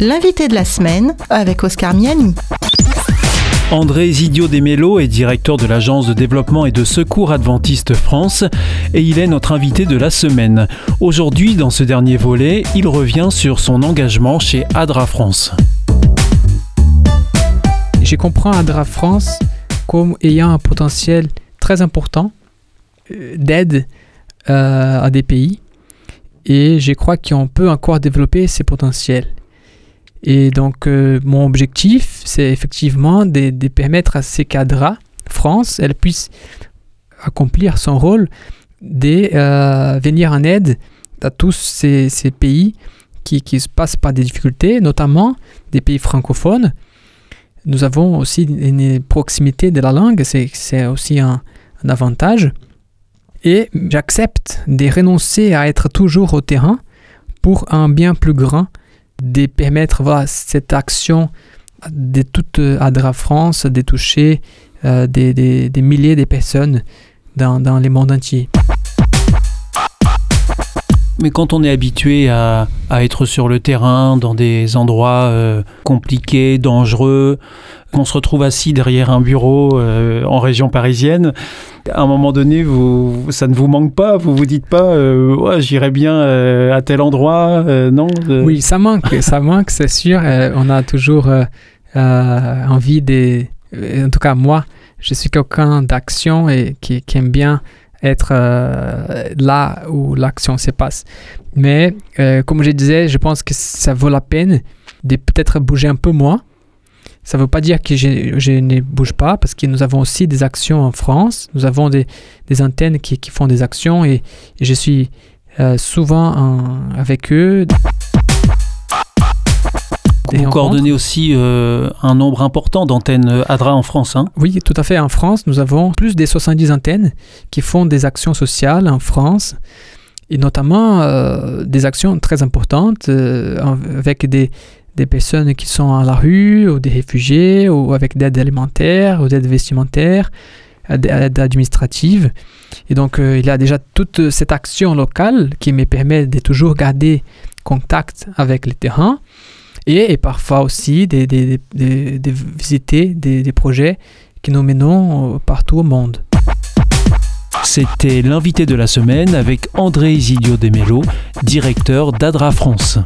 l'invité de la semaine avec Oscar Miani. André Zidio Desmello est directeur de l'Agence de développement et de secours adventiste France et il est notre invité de la semaine. Aujourd'hui, dans ce dernier volet, il revient sur son engagement chez ADRA France. Je comprends ADRA France comme ayant un potentiel très important euh, d'aide euh, à des pays et je crois qu'on peut encore développer ces potentiels. Et donc, euh, mon objectif, c'est effectivement de, permettre à ces cadres, France, elle puisse accomplir son rôle de euh, venir en aide à tous ces, pays qui, qui, se passent par des difficultés, notamment des pays francophones. Nous avons aussi une proximité de la langue, c'est aussi un avantage. Et j'accepte de renoncer à être toujours au terrain pour un bien plus grand de permettre voilà, cette action de toute Adra France, de toucher euh, des, des, des, milliers de personnes dans, dans les mondes entiers. Mais quand on est habitué à, à, être sur le terrain, dans des endroits euh, compliqués, dangereux, qu'on se retrouve assis derrière un bureau euh, en région parisienne, à un moment donné, ça ne vous manque pas Vous vous dites pas, euh, ouais, j'irai bien euh, à tel endroit Non Oui, ça manque, ça manque, c'est sûr. on a toujours envie de. En tout cas, moi, je suis quelqu'un d'action et qui, qui, aime bien être euh, là où l'action se passe. Mais euh, comme je disais, je pense que ça vaut la peine de peut-être bouger un peu moins. Ça ne veut pas dire que je, je, ne bouge pas, parce que nous avons aussi des actions en France. Nous avons des, des antennes qui, qui, font des actions et, et je suis euh, souvent en, avec eux. Vous coordonnez aussi euh, un nombre important d'antennes euh, ADRA en France. Hein oui, tout à fait. En France, nous avons plus de 70 antennes qui font des actions sociales en France et notamment euh, des actions très importantes avec des, des, personnes qui sont à la rue ou des réfugiés ou avec d'aide alimentaire ou d'aide vestimentaire, d'aide administrative. Et donc, il y a déjà toute cette action locale qui me permet de toujours garder contact avec le terrain et, parfois aussi de, visiter des, projets que nous menons euh, partout au monde. C'était l'invité de la semaine avec André Isidio Demelo, directeur d'Adra France.